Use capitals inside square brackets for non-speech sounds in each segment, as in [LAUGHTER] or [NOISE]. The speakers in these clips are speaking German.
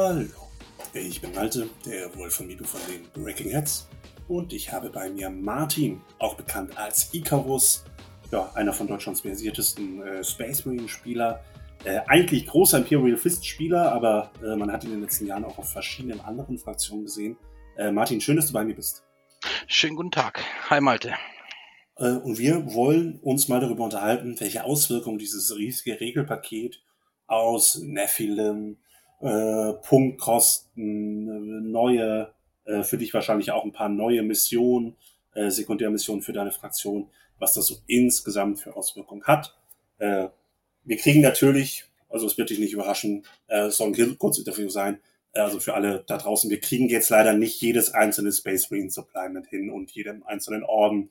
Hallo, ich bin Malte, der Wolfamido von den Breaking Heads. Und ich habe bei mir Martin, auch bekannt als Icarus, ja, einer von Deutschlands versiertesten äh, Space Marine-Spieler. Äh, eigentlich großer Imperial Fist-Spieler, aber äh, man hat ihn in den letzten Jahren auch auf verschiedenen anderen Fraktionen gesehen. Äh, Martin, schön, dass du bei mir bist. Schönen guten Tag. Hi Malte. Äh, und wir wollen uns mal darüber unterhalten, welche Auswirkungen dieses riesige Regelpaket aus Nephilim, äh, Punktkosten, neue, äh, für dich wahrscheinlich auch ein paar neue Missionen, äh, Sekundärmissionen für deine Fraktion, was das so insgesamt für Auswirkungen hat. Äh, wir kriegen natürlich, also es wird dich nicht überraschen, äh, soll ein Kurzinterview sein, äh, also für alle da draußen, wir kriegen jetzt leider nicht jedes einzelne Space Marine Supplement hin und jedem einzelnen Orden.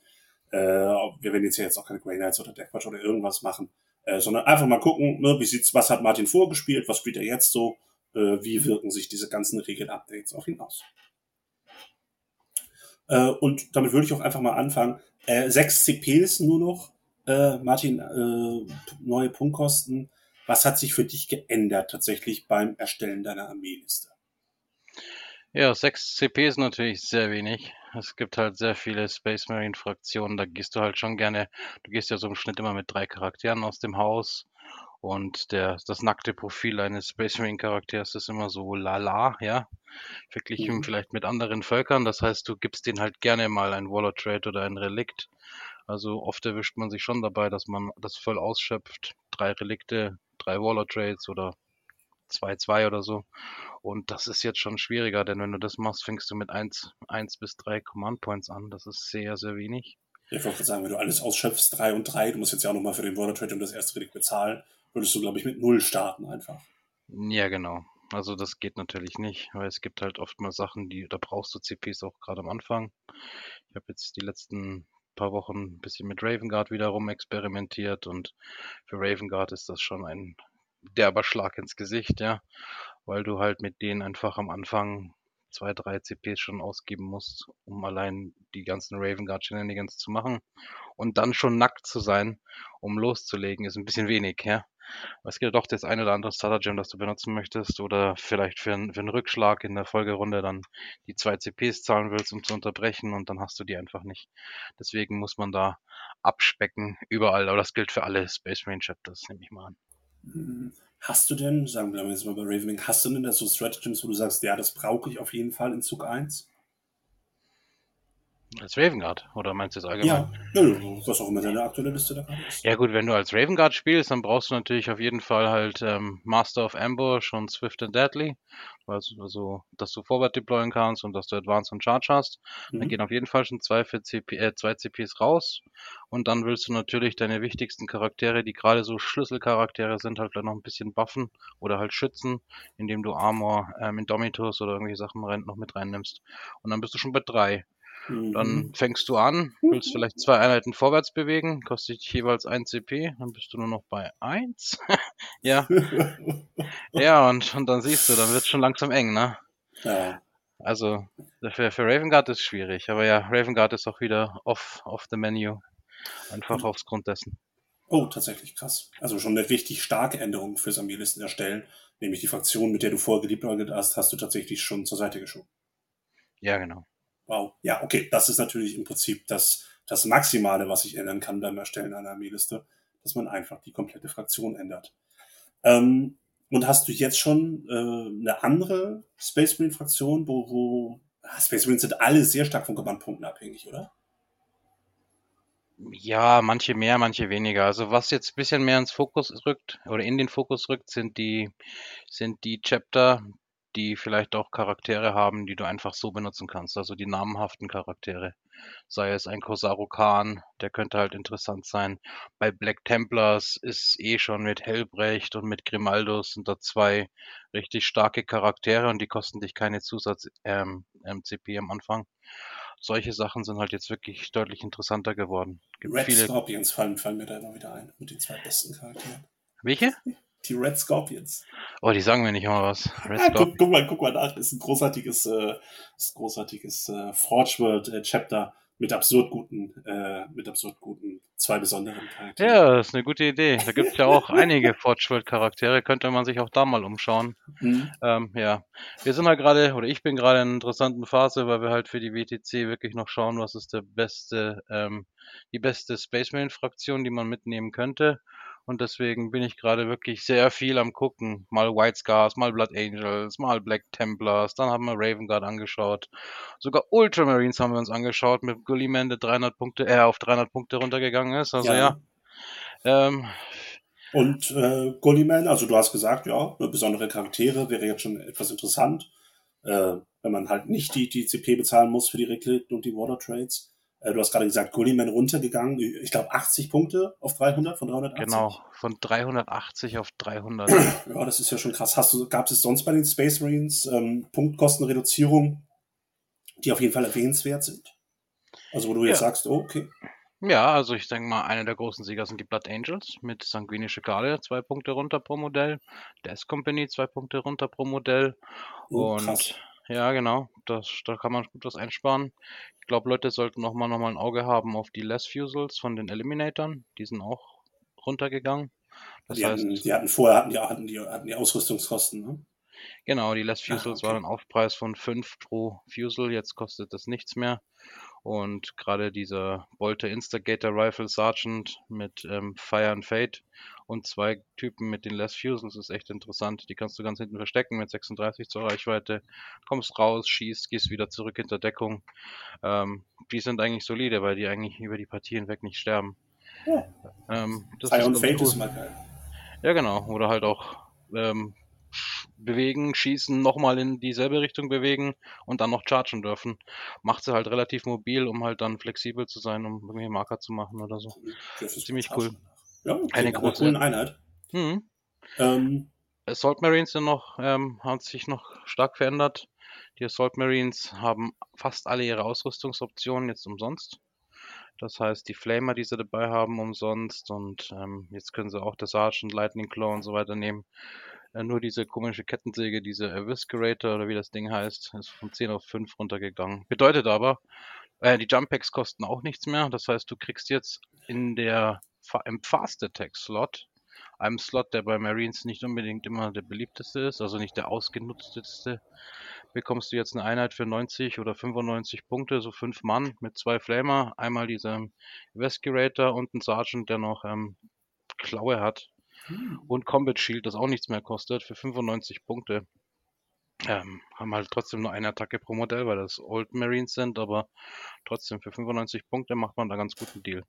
Äh, wir werden jetzt ja jetzt auch keine Grey Knights oder Deathwatch oder irgendwas machen, äh, sondern einfach mal gucken, ne, wie sieht's, was hat Martin vorgespielt, was spielt er jetzt so, wie wirken sich diese ganzen Regel-Updates auf ihn aus. Äh, und damit würde ich auch einfach mal anfangen. Äh, sechs CPs nur noch, äh, Martin, äh, neue Punktkosten. Was hat sich für dich geändert tatsächlich beim Erstellen deiner Armeeliste? Ja, 6 CP ist natürlich sehr wenig. Es gibt halt sehr viele Space Marine Fraktionen, da gehst du halt schon gerne, du gehst ja so im Schnitt immer mit drei Charakteren aus dem Haus und der, das nackte Profil eines Space Marine Charakters ist immer so lala, ja, verglichen mhm. vielleicht mit anderen Völkern. Das heißt, du gibst denen halt gerne mal ein Warlord Trade oder ein Relikt. Also oft erwischt man sich schon dabei, dass man das voll ausschöpft. Drei Relikte, drei Warlord Trades oder 2-2 oder so. Und das ist jetzt schon schwieriger, denn wenn du das machst, fängst du mit 1, 1 bis 3 Command Points an. Das ist sehr, sehr wenig. Ich wollte sagen, wenn du alles ausschöpfst, 3 und 3, du musst jetzt ja auch nochmal für den Border Trade und das erste Relikt bezahlen, würdest du, glaube ich, mit 0 starten einfach. Ja, genau. Also das geht natürlich nicht, weil es gibt halt oft mal Sachen, die, da brauchst du CPs auch gerade am Anfang. Ich habe jetzt die letzten paar Wochen ein bisschen mit Raven Guard wieder rum experimentiert und für Raven Guard ist das schon ein derber Schlag ins Gesicht, ja, weil du halt mit denen einfach am Anfang zwei, drei CPs schon ausgeben musst, um allein die ganzen Raven Guard Shenanigans zu machen. Und dann schon nackt zu sein, um loszulegen, ist ein bisschen wenig, ja. Es gibt doch das eine oder andere Starter Gem, das du benutzen möchtest oder vielleicht für, einen, für einen Rückschlag in der Folgerunde dann die zwei CPs zahlen willst, um zu unterbrechen und dann hast du die einfach nicht. Deswegen muss man da abspecken überall, aber das gilt für alle Space Marine Chapters, nehme ich mal an. Hm, hast du denn, sagen wir jetzt mal bei Ravening, hast du denn da so Stratagems, wo du sagst, ja, das brauche ich auf jeden Fall in Zug 1? Als Raven Guard, oder meinst du es allgemein? Ja, ja, was auch immer deine aktuelle Liste da ist. Ja gut, wenn du als Raven Guard spielst, dann brauchst du natürlich auf jeden Fall halt ähm, Master of Ambush und Swift and Deadly, also, also dass du Forward deployen kannst und dass du Advance und Charge hast. Mhm. Dann gehen auf jeden Fall schon zwei, für CP, äh, zwei CPs raus und dann willst du natürlich deine wichtigsten Charaktere, die gerade so Schlüsselcharaktere sind, halt vielleicht noch ein bisschen buffen oder halt schützen, indem du Armor, ähm, Indomitus oder irgendwelche Sachen rein, noch mit reinnimmst. Und dann bist du schon bei drei. Dann mhm. fängst du an, willst vielleicht zwei Einheiten vorwärts bewegen, kostet dich jeweils ein CP, dann bist du nur noch bei eins. [LAUGHS] ja. [LAUGHS] ja, und, und dann siehst du, dann wird es schon langsam eng, ne? Ja. Also, für, für Raven Guard ist schwierig, aber ja, Raven Guard ist auch wieder off, off the menu. Einfach mhm. aufs Grund dessen. Oh, tatsächlich krass. Also schon eine richtig starke Änderung fürs Armeelisten erstellen, nämlich die Fraktion, mit der du vorher geliebäugelt hast, hast du tatsächlich schon zur Seite geschoben. Ja, genau. Wow. Ja, okay. Das ist natürlich im Prinzip das, das Maximale, was ich ändern kann beim Erstellen einer Armeeliste, dass man einfach die komplette Fraktion ändert. Ähm, und hast du jetzt schon äh, eine andere Space Marine Fraktion, wo, wo ah, Space Marines sind alle sehr stark von Command-Punkten abhängig, oder? Ja, manche mehr, manche weniger. Also was jetzt ein bisschen mehr ins Fokus rückt oder in den Fokus rückt, sind die, sind die Chapter, die vielleicht auch Charaktere haben, die du einfach so benutzen kannst, also die namenhaften Charaktere. Sei es ein Kosaru Khan, der könnte halt interessant sein. Bei Black Templars ist eh schon mit Helbrecht und mit Grimaldus sind da zwei richtig starke Charaktere und die kosten dich keine Zusatz ähm, MCP am Anfang. Solche Sachen sind halt jetzt wirklich deutlich interessanter geworden. Gibt Red viele... Scorpions fallen, fallen mir da immer wieder ein, mit den zwei besten Charakteren. Welche? Die Red Scorpions. Oh, die sagen mir nicht immer was. Red ah, guck, guck, mal, guck mal nach. Das ist ein großartiges, äh, ist ein großartiges äh, Forge World äh, Chapter mit absurd guten, äh, mit absurd guten zwei besonderen Charaktere. Ja, das ist eine gute Idee. Da gibt es ja auch [LAUGHS] einige Forge-Charaktere, könnte man sich auch da mal umschauen. Mhm. Ähm, ja, wir sind halt gerade, oder ich bin gerade in einer interessanten Phase, weil wir halt für die WTC wirklich noch schauen, was ist der beste, ähm, die beste Space Marine Fraktion, die man mitnehmen könnte. Und deswegen bin ich gerade wirklich sehr viel am gucken. Mal White Scars, mal Blood Angels, mal Black Templars, dann haben wir Raven Guard angeschaut. Sogar Ultramarines haben wir uns angeschaut mit Gulliman, der 300 Punkte, äh, auf 300 Punkte runtergegangen ist. Also ja. ja. Ähm, und äh, Gulliman, also du hast gesagt, ja, besondere Charaktere wäre jetzt schon etwas interessant, äh, wenn man halt nicht die, die CP bezahlen muss für die Reclit und die Water Trades. Äh, du hast gerade gesagt, Gulliman runtergegangen. Ich glaube 80 Punkte auf 300 von 380. Genau, von 380 auf 300. [CLEARS THROAT] ja, das ist ja schon krass. Hast du, gab es sonst bei den Space Marines ähm, Punktkostenreduzierung, die auf jeden Fall erwähnenswert sind? Also wo du jetzt ja. sagst, oh, okay. Ja, also ich denke mal, einer der großen Sieger sind die Blood Angels mit Sanguinische Garde, zwei Punkte runter pro Modell. Death Company, zwei Punkte runter pro Modell. Oh, und krass. Ja, genau, das, da kann man gut was einsparen. Ich glaube, Leute sollten noch mal, noch mal ein Auge haben auf die Less Fusels von den Eliminatoren. Die sind auch runtergegangen. Das die, heißt, hatten, die hatten vorher hatten die, hatten die, hatten die Ausrüstungskosten, ne? Genau, die Less Fusels ah, okay. waren ein Aufpreis von 5 pro Fusel, jetzt kostet das nichts mehr. Und gerade dieser Bolter Instigator Rifle Sergeant mit ähm, Fire and Fate und zwei Typen mit den Less Fusels ist echt interessant. Die kannst du ganz hinten verstecken mit 36 zur Reichweite. Kommst raus, schießt, gehst wieder zurück hinter Deckung. Ähm, die sind eigentlich solide, weil die eigentlich über die Partie hinweg nicht sterben. Ja. Ähm, Fire und Fate cool. ist mal geil. Ja, genau. Oder halt auch ähm, bewegen, schießen, nochmal in dieselbe Richtung bewegen und dann noch chargen dürfen. Macht sie halt relativ mobil, um halt dann flexibel zu sein, um irgendwie Marker zu machen oder so. Das ist ziemlich cool. Ja, okay, eine große coolen Einheit. Mhm. Ähm, Assault Marines sind noch, ähm, haben sich noch stark verändert. Die Assault Marines haben fast alle ihre Ausrüstungsoptionen jetzt umsonst. Das heißt, die Flamer, die sie dabei haben, umsonst. Und ähm, jetzt können sie auch der Sergeant, Lightning Claw und so weiter nehmen. Äh, nur diese komische Kettensäge, diese Eviscerator oder wie das Ding heißt, ist von 10 auf 5 runtergegangen. Bedeutet aber, äh, die Jump Packs kosten auch nichts mehr. Das heißt, du kriegst jetzt in der im Fast Attack Slot, einem Slot, der bei Marines nicht unbedingt immer der beliebteste ist, also nicht der ausgenutzteste, bekommst du jetzt eine Einheit für 90 oder 95 Punkte, so fünf Mann mit zwei Flamer, einmal dieser Evacuator und ein Sergeant, der noch ähm, Klaue hat. Hm. Und Combat Shield, das auch nichts mehr kostet, für 95 Punkte. Ähm, haben halt trotzdem nur eine Attacke pro Modell, weil das Old Marines sind, aber trotzdem für 95 Punkte macht man da ganz guten Deal.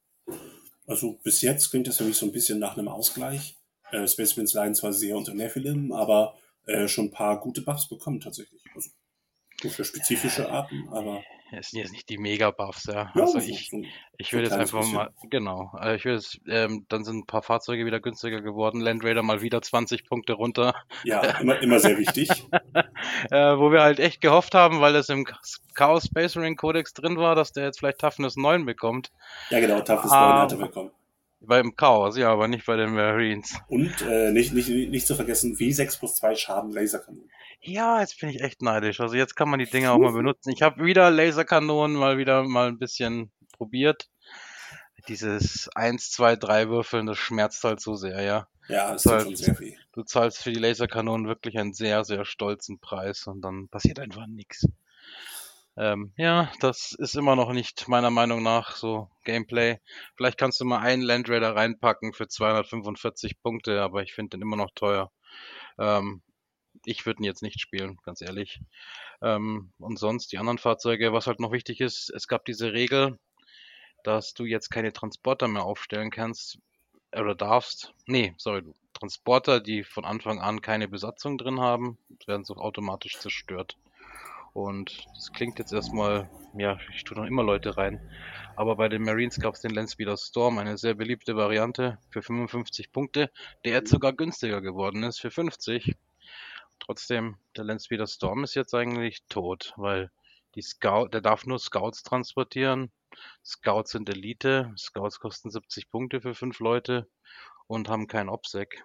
Also bis jetzt klingt das für mich so ein bisschen nach einem Ausgleich. Äh, Space Marines leiden zwar sehr unter Nephilim, aber äh, schon ein paar gute Buffs bekommen tatsächlich. Also für spezifische Arten, aber es sind jetzt nicht die Mega-Buffs, ja. ja also ich, so, ich würde jetzt einfach bisschen. mal, genau, also ich würde jetzt, ähm, dann sind ein paar Fahrzeuge wieder günstiger geworden, Land Raider mal wieder 20 Punkte runter. Ja, immer, immer sehr wichtig. [LAUGHS] äh, wo wir halt echt gehofft haben, weil es im Chaos Space Marine Codex drin war, dass der jetzt vielleicht Toughness 9 bekommt. Ja genau, Toughness 9 hat er bekommen. Beim Chaos, ja, aber nicht bei den Marines. Und äh, nicht, nicht, nicht zu vergessen, W6 plus 2 Schaden Laserkanonen. Ja, jetzt bin ich echt neidisch. Also jetzt kann man die Dinger auch mal benutzen. Ich habe wieder Laserkanonen mal wieder mal ein bisschen probiert. Dieses 1, 2, 3 Würfeln, das schmerzt halt so sehr, ja. Ja, das ist halt, schon sehr viel. Du zahlst für die Laserkanonen wirklich einen sehr, sehr stolzen Preis und dann passiert einfach nichts. Ähm, ja, das ist immer noch nicht meiner Meinung nach so Gameplay. Vielleicht kannst du mal einen Land Raider reinpacken für 245 Punkte, aber ich finde den immer noch teuer. Ähm, ich würde ihn jetzt nicht spielen, ganz ehrlich. Ähm, und sonst die anderen Fahrzeuge, was halt noch wichtig ist, es gab diese Regel, dass du jetzt keine Transporter mehr aufstellen kannst oder darfst. Nee, sorry, Transporter, die von Anfang an keine Besatzung drin haben, werden so automatisch zerstört. Und das klingt jetzt erstmal, ja, ich tue noch immer Leute rein. Aber bei den Marines gab es den Landspeeder Storm, eine sehr beliebte Variante für 55 Punkte, der jetzt sogar günstiger geworden ist für 50. Trotzdem, der Landspeeder Storm ist jetzt eigentlich tot, weil die Scout, der darf nur Scouts transportieren. Scouts sind Elite. Scouts kosten 70 Punkte für fünf Leute und haben kein OPSEC.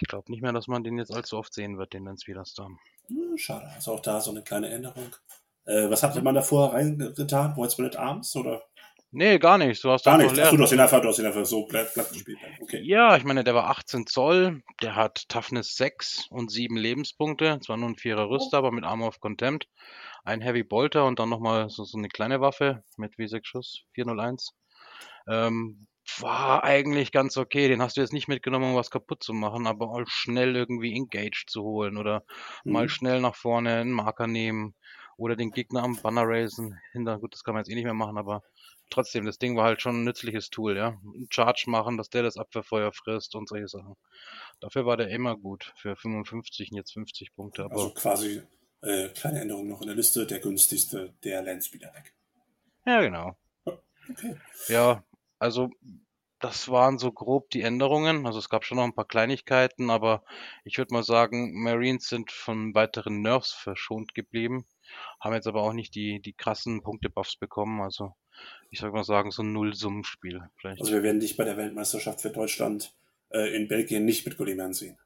Ich glaube nicht mehr, dass man den jetzt allzu oft sehen wird, den Landspeeder Storm. Hm, schade. Also auch da so eine kleine Änderung. Äh, was hatte man davor reingetan? Voids at Arms oder? Nee, gar nicht. Du hast Gar nicht. Leer. du hast ihn einfach, du hast ihn einfach so platt, platt gespielt. Okay. Ja, ich meine, der war 18 Zoll, der hat Toughness 6 und 7 Lebenspunkte, zwar nur ein vierer Rüster, aber mit Armor of Contempt, ein Heavy Bolter und dann nochmal so, so eine kleine Waffe mit W6 Schuss, 401. Ähm, war eigentlich ganz okay, den hast du jetzt nicht mitgenommen, um was kaputt zu machen, aber auch schnell irgendwie Engage zu holen oder mal Mhm. schnell nach vorne einen Marker nehmen oder den Gegner am Banner raisen. Hinter, gut, das kann man jetzt eh nicht mehr machen, aber trotzdem, das Ding war halt schon ein nützliches Tool, ja. Einen Charge machen, dass der das Abwehrfeuer frisst und solche Sachen. Dafür war der immer gut für 55 und jetzt 50 Punkte, aber Also quasi äh, kleine Änderung noch in der Liste. Der günstigste, der Landspeeder weg. ja, genau. Okay. Ja, also das waren so grob die Änderungen. Also es gab schon noch ein paar Kleinigkeiten, aber ich würde mal sagen, Marines sind von weiteren Nerfs verschont geblieben, haben jetzt aber auch nicht die, die krassen Punkte-Buffs bekommen. Also ich würde mal sagen, so ein Nullsummenspiel. Also wir werden dich bei der Weltmeisterschaft für Deutschland äh, in Belgien nicht mit Gulliman sehen.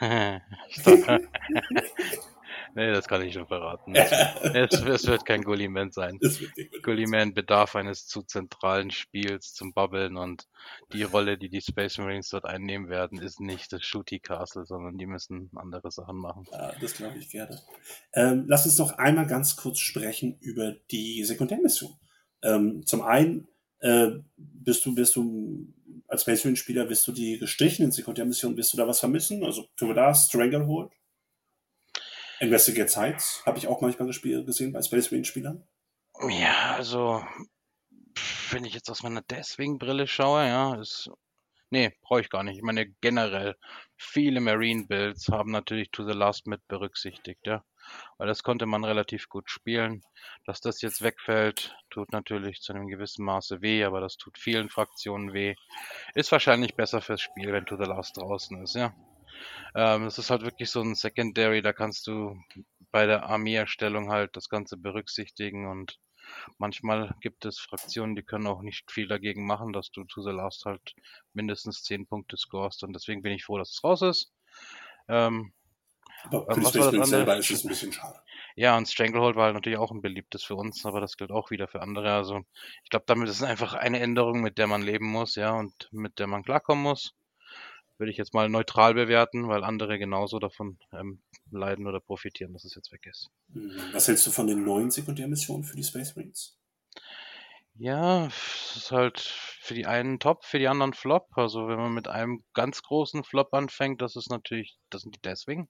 [LAUGHS] [LAUGHS] Nee, das kann ich schon verraten. [LAUGHS] Es, es, es wird kein Gulliman sein. [LAUGHS] Gulliman bedarf eines zu zentralen Spiels zum Bubbeln und die Rolle, die die Space Marines dort einnehmen werden, ist nicht das Shooty Castle, sondern die müssen andere Sachen machen. Ja, das glaube ich gerne. Ähm, lass uns noch einmal ganz kurz sprechen über die Sekundärmission. Ähm, zum einen äh, bist du, bist du als Space Marine Spieler, bist du die gestrichenen Sekundärmissionen, wirst du da was vermissen? Also Tuvada, Stranglehold, Investigate Sites, habe ich auch manchmal gespielt, gesehen bei Space Marine Spielern. Ja, also wenn ich jetzt aus meiner Deathwing-Brille schaue, ja, ist nee, brauche ich gar nicht. Ich meine generell viele Marine-Builds haben natürlich To the Last mit berücksichtigt, ja, weil das konnte man relativ gut spielen. Dass das jetzt wegfällt, tut natürlich zu einem gewissen Maße weh, aber das tut vielen Fraktionen weh. Ist wahrscheinlich besser fürs Spiel, wenn To the Last draußen ist, ja. Ähm, das ist halt wirklich so ein Secondary, da kannst du bei der Armeeerstellung halt das Ganze berücksichtigen und manchmal gibt es Fraktionen, die können auch nicht viel dagegen machen, dass du to the last halt mindestens 10 Punkte scorest und deswegen bin ich froh, dass es raus ist. Ähm, Aber Ähm, Marines selber ist es ein bisschen schade. ja, und Stranglehold war halt natürlich auch ein beliebtes für uns, aber das gilt auch wieder für andere. Also ich glaube, damit ist es einfach eine Änderung, mit der man leben muss, ja, und mit der man klarkommen muss. Würde ich jetzt mal neutral bewerten, weil andere genauso davon ähm, leiden oder profitieren, dass es jetzt weg ist. Mhm. Was hältst du von den neuen Sekundärmissionen für die Space Marines? Ja, es ist halt für die einen top, für die anderen Flop. Also wenn man mit einem ganz großen Flop anfängt, das ist natürlich, das sind die Deathwing.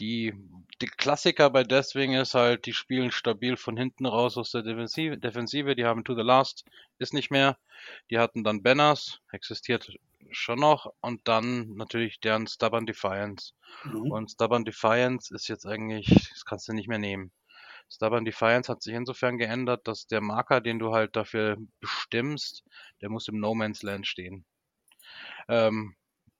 Die, die Klassiker bei Deathwing ist halt, die spielen stabil von hinten raus aus der Defensive, Defensive. Die haben To the Last, ist nicht mehr. Die hatten dann Banners, existiert schon noch. Und dann natürlich deren Stubborn Defiance. Mhm. Und Stubborn Defiance ist jetzt eigentlich, das kannst du nicht mehr nehmen. Stubborn Defiance hat sich insofern geändert, dass der Marker, den du halt dafür bestimmst, der muss im No Man's Land stehen. Ähm,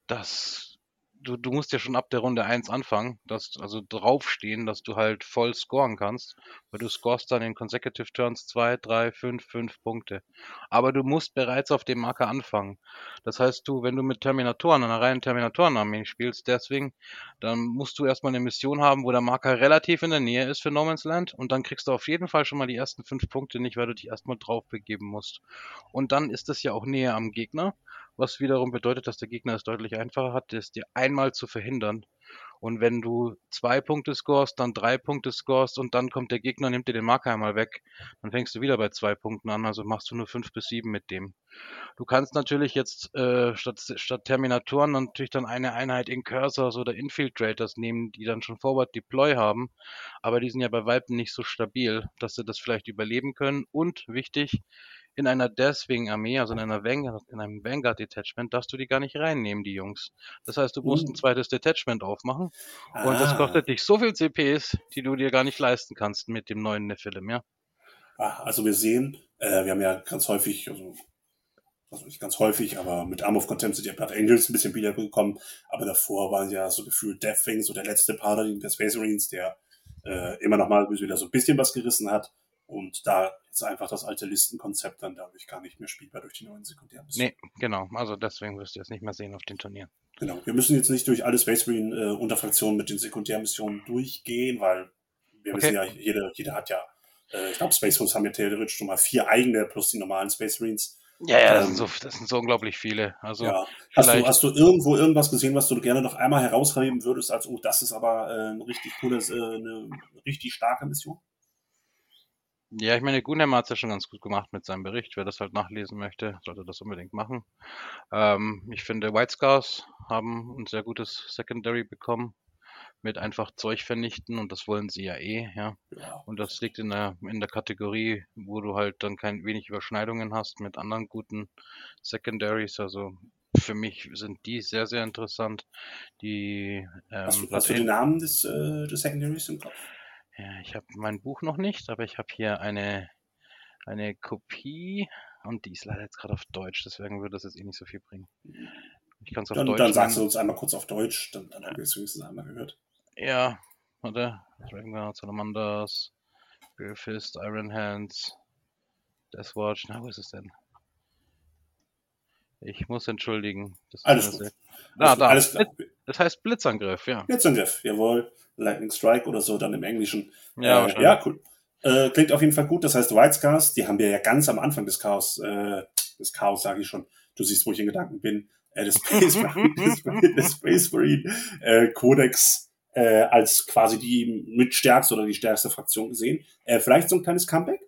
das, du, du musst ja schon ab der Runde 1 anfangen, dass, also draufstehen, dass du halt voll scoren kannst, weil du scorest dann in Consecutive Turns 2, 3, 5, 5 Punkte. Aber du musst bereits auf dem Marker anfangen. Das heißt, du, wenn du mit Terminatoren, einer reinen Terminatorenarmee spielst, deswegen, dann musst du erstmal eine Mission haben, wo der Marker relativ in der Nähe ist für No Man's Land und dann kriegst du auf jeden Fall schon mal die ersten fünf Punkte nicht, weil du dich erstmal drauf begeben musst. Und dann ist es ja auch näher am Gegner, was wiederum bedeutet, dass der Gegner es deutlich einfacher hat, das dir einmal zu verhindern. Und wenn du zwei Punkte scorest, dann drei Punkte scorest und dann kommt der Gegner nimmt dir den Marker einmal weg, dann fängst du wieder bei zwei Punkten an, also machst du nur fünf bis sieben mit dem. Du kannst natürlich jetzt äh, statt, statt Terminatoren natürlich dann eine Einheit Incursors oder Infiltrators nehmen, die dann schon Forward Deploy haben, aber die sind ja bei Weitem nicht so stabil, dass sie das vielleicht überleben können. Und wichtig, in einer Deathwing-Armee, also in einer Vanguard, in einem Vanguard-Detachment, darfst du die gar nicht reinnehmen, die Jungs. Das heißt, du musst Uh. ein zweites Detachment aufmachen und das Ah. kostet dich so viel CPs, die du dir gar nicht leisten kannst mit dem neuen Nephilim, ja. Ah, also wir sehen, äh, wir haben ja ganz häufig, also, also nicht ganz häufig, aber mit Arm of Contempt sind ja Blood Angels ein bisschen wieder gekommen, aber davor waren ja so gefühlt Deathwing, so der letzte Paladin der Space Marines, der äh, immer noch mal wieder so ein bisschen was gerissen hat und da ist einfach das alte Listenkonzept dann dadurch gar nicht mehr spielbar durch die neuen Sekundärmissionen. Nee, genau. Also deswegen wirst du es nicht mehr sehen auf den Turnieren. Genau. Wir müssen jetzt nicht durch alle Space Marine äh, Unterfraktionen mit den Sekundärmissionen durchgehen, weil wir Okay. wissen ja, jeder, jeder hat ja Äh, ich glaube, Space Marines haben ja theoretisch schon mal vier eigene plus die normalen Space Marines. Ja, ja, das, ähm, sind so, das sind so unglaublich viele. Also ja. hast, du, hast du irgendwo irgendwas gesehen, was du gerne noch einmal herausheben würdest, als, oh, das ist aber äh, richtig coole, äh, eine richtig starke Mission? Ja, ich meine, Gunham hat es ja schon ganz gut gemacht mit seinem Bericht. Wer das halt nachlesen möchte, sollte das unbedingt machen. Ähm, ich finde, White Scars haben ein sehr gutes Secondary bekommen mit einfach Zeug vernichten und das wollen sie ja eh, ja. ja. Und das liegt in der, in der Kategorie, wo du halt dann kein wenig Überschneidungen hast mit anderen guten Secondaries. Also für mich sind die sehr, sehr interessant. Die, ähm, hast, du, hast du den Namen des, äh, des Secondaries im Kopf? Ja, ich habe mein Buch noch nicht, aber ich habe hier eine, eine Kopie und die ist leider jetzt gerade auf Deutsch, deswegen würde das jetzt eh nicht so viel bringen. Ich kann es auf dann, Deutsch. Dann sagst du uns einmal kurz auf Deutsch, dann, dann haben wir es wenigstens einmal gehört. Ja, warte. Dragonguard, Salamanders, Fist, Iron Hands, Deathwatch. Na, wo ist es denn? Ich muss entschuldigen. Das alles gut. Ah, da. Alles klar. Das heißt Blitzangriff, ja. Blitzangriff, jawohl. Lightning Strike oder so dann im Englischen. Ja, äh, ja cool. Äh, klingt auf jeden Fall gut. Das heißt White Scars, die haben wir ja ganz am Anfang des Chaos, äh, des Chaos sage ich schon. Du siehst, wo ich in Gedanken bin. Äh, des [LAUGHS] Space Marine, des Space Marine äh, Codex äh, als quasi die mitstärkste oder die stärkste Fraktion gesehen. Äh, vielleicht so ein kleines Comeback?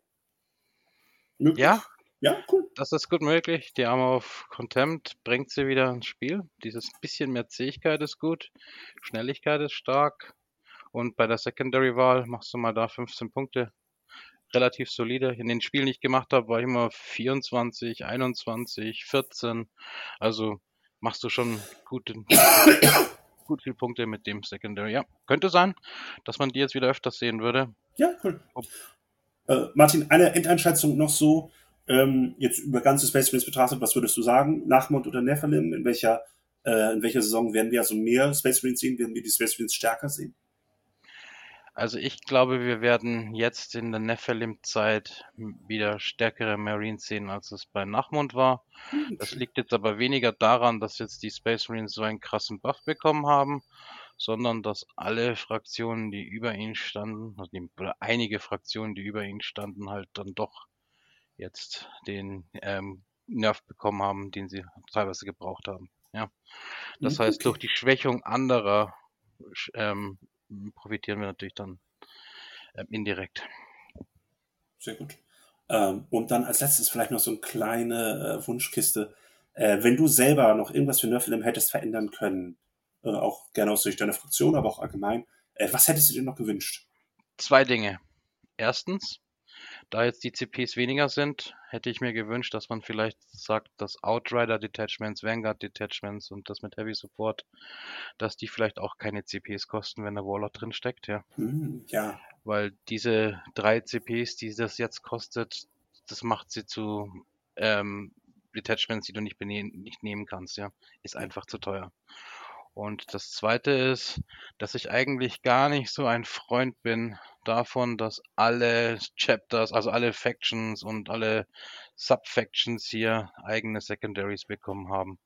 Möglich? Ja, ja, cool. Das ist gut möglich. Die Arme auf Contempt bringt sie wieder ins Spiel. Dieses bisschen mehr Zähigkeit ist gut. Schnelligkeit ist stark. Und bei der Secondary-Wahl machst du mal da 15 Punkte. Relativ solide. In den Spielen, die ich gemacht habe, war ich immer 24, 21, 14. Also machst du schon gut, [COUGHS] gut viele Punkte mit dem Secondary. Ja, könnte sein, dass man die jetzt wieder öfters sehen würde. Ja, cool. Äh, Martin, eine Endeinschätzung noch so ähm, jetzt über ganze Space Marines betrachtet, was würdest du sagen? Nachmod oder Nephilim? In welcher, äh, in welcher Saison werden wir also mehr Space Marines sehen? Werden wir die Space Marines stärker sehen? Also ich glaube, wir werden jetzt in der Nephilim-Zeit wieder stärkere Marines sehen, als es bei Nachmund war. Das liegt jetzt aber weniger daran, dass jetzt die Space Marines so einen krassen Buff bekommen haben, sondern dass alle Fraktionen, die über ihn standen, oder einige Fraktionen, die über ihn standen, halt dann doch jetzt den ähm, Nerv bekommen haben, den sie teilweise gebraucht haben. Ja. Das okay. heißt, durch die Schwächung anderer ähm, profitieren wir natürlich dann ähm, indirekt. Sehr gut. Ähm, und dann als letztes vielleicht noch so eine kleine äh, Wunschkiste. Äh, wenn du selber noch irgendwas für Nerfilm hättest verändern können, äh, auch gerne aus Sicht deiner Fraktion, aber auch allgemein, äh, was hättest du dir noch gewünscht? Zwei Dinge. Erstens, da jetzt die CPs weniger sind, hätte ich mir gewünscht, dass man vielleicht sagt, dass Outrider Detachments, Vanguard Detachments und das mit Heavy Support, dass die vielleicht auch keine CPs kosten, wenn der Warlord drin steckt, ja. Hm, ja. Weil diese drei CPs, die das jetzt kostet, das macht sie zu ähm, Detachments, die du nicht, nicht nehmen kannst, ja. Ist einfach zu teuer. Und das zweite ist, dass ich eigentlich gar nicht so ein Freund bin davon, dass alle Chapters, also alle Factions und alle Subfactions hier eigene Secondaries bekommen haben.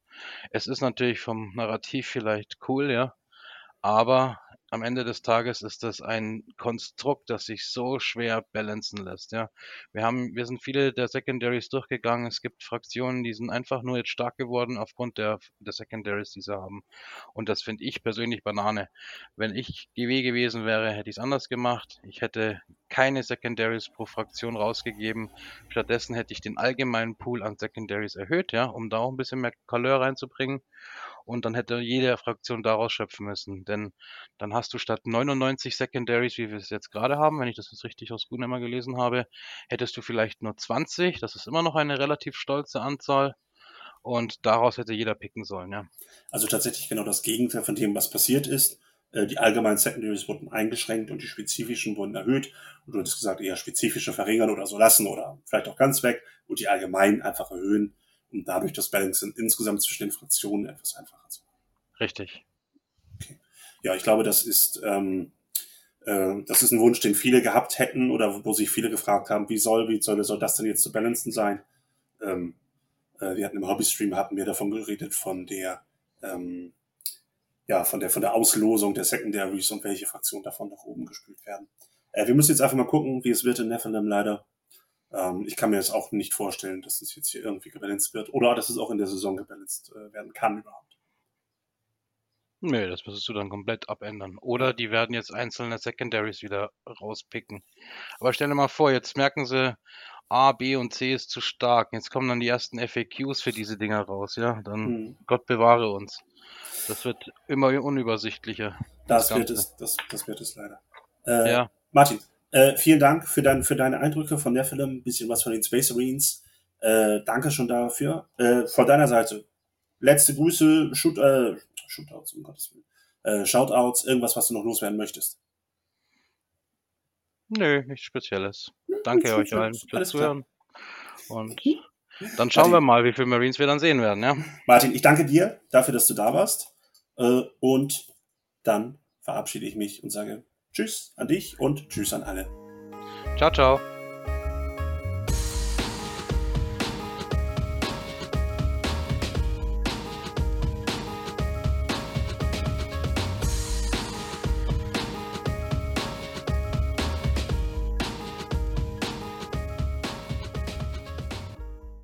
Es ist natürlich vom Narrativ vielleicht cool, ja, aber am Ende des Tages ist das ein Konstrukt, das sich so schwer balancen lässt. Ja, wir haben, wir sind viele der Secondaries durchgegangen. Es gibt Fraktionen, die sind einfach nur jetzt stark geworden aufgrund der, der Secondaries, die sie haben. Und das finde ich persönlich Banane. Wenn ich GW gewesen wäre, hätte ich es anders gemacht. Ich hätte keine Secondaries pro Fraktion rausgegeben. Stattdessen hätte ich den allgemeinen Pool an Secondaries erhöht, ja, um da auch ein bisschen mehr Couleur reinzubringen und dann hätte jede Fraktion daraus schöpfen müssen. Denn dann hast du statt 99 Secondaries, wie wir es jetzt gerade haben, wenn ich das jetzt richtig aus Gunheimer gelesen habe, hättest du vielleicht nur 20. Das ist immer noch eine relativ stolze Anzahl. Und daraus hätte jeder picken sollen, ja. Also tatsächlich genau das Gegenteil von dem, was passiert ist. Äh, die allgemeinen Secondaries wurden eingeschränkt und die spezifischen wurden erhöht. Und du hättest gesagt, eher spezifische verringern oder so lassen oder vielleicht auch ganz weg und die allgemeinen einfach erhöhen um dadurch das Balancing insgesamt zwischen den Fraktionen etwas einfacher zu machen. Richtig. Okay. Ja, ich glaube, das ist, ähm, äh, das ist ein Wunsch, den viele gehabt hätten oder wo sich viele gefragt haben, wie soll, wie soll, soll das denn jetzt zu balancen sein? Ähm, äh, wir hatten im Hobby-Stream hatten wir davon geredet, von der, ähm, ja, von der, von der Auslosung der Secondaries und welche Fraktionen davon nach oben gespielt werden. Äh, wir müssen jetzt einfach mal gucken, wie es wird in Nephilim leider. Ähm, ich kann mir jetzt auch nicht vorstellen, dass es jetzt hier irgendwie gebalanced wird oder dass es auch in der Saison gebalanced äh, werden kann überhaupt. Nee, das müsstest du dann komplett abändern. Oder die werden jetzt einzelne Secondaries wieder rauspicken. Aber stell dir mal vor, jetzt merken sie, A, B und C ist zu stark. Jetzt kommen dann die ersten FAQs für diese Dinger raus, ja. Dann hm. Gott bewahre uns. Das wird immer unübersichtlicher. Das, das wird es, das, das wird es leider. Äh, ja. Martin, äh, vielen Dank für, dein, für deine Eindrücke von der Film, ein bisschen was von den Space Marines. Äh, danke schon dafür. Äh, von deiner Seite, letzte Grüße, Shoot, äh, Shootouts, um Gottes Willen. Äh, Shoutouts, irgendwas, was du noch loswerden möchtest. Nö, nichts Spezielles. Danke euch allen fürs Zuhören. Und dann schauen Martin, wir mal, wie viele Marines wir dann sehen werden, ja. Martin, ich danke dir dafür, dass du da warst. Äh, und dann verabschiede ich mich und sage Tschüss an dich und Tschüss an alle. Ciao, ciao.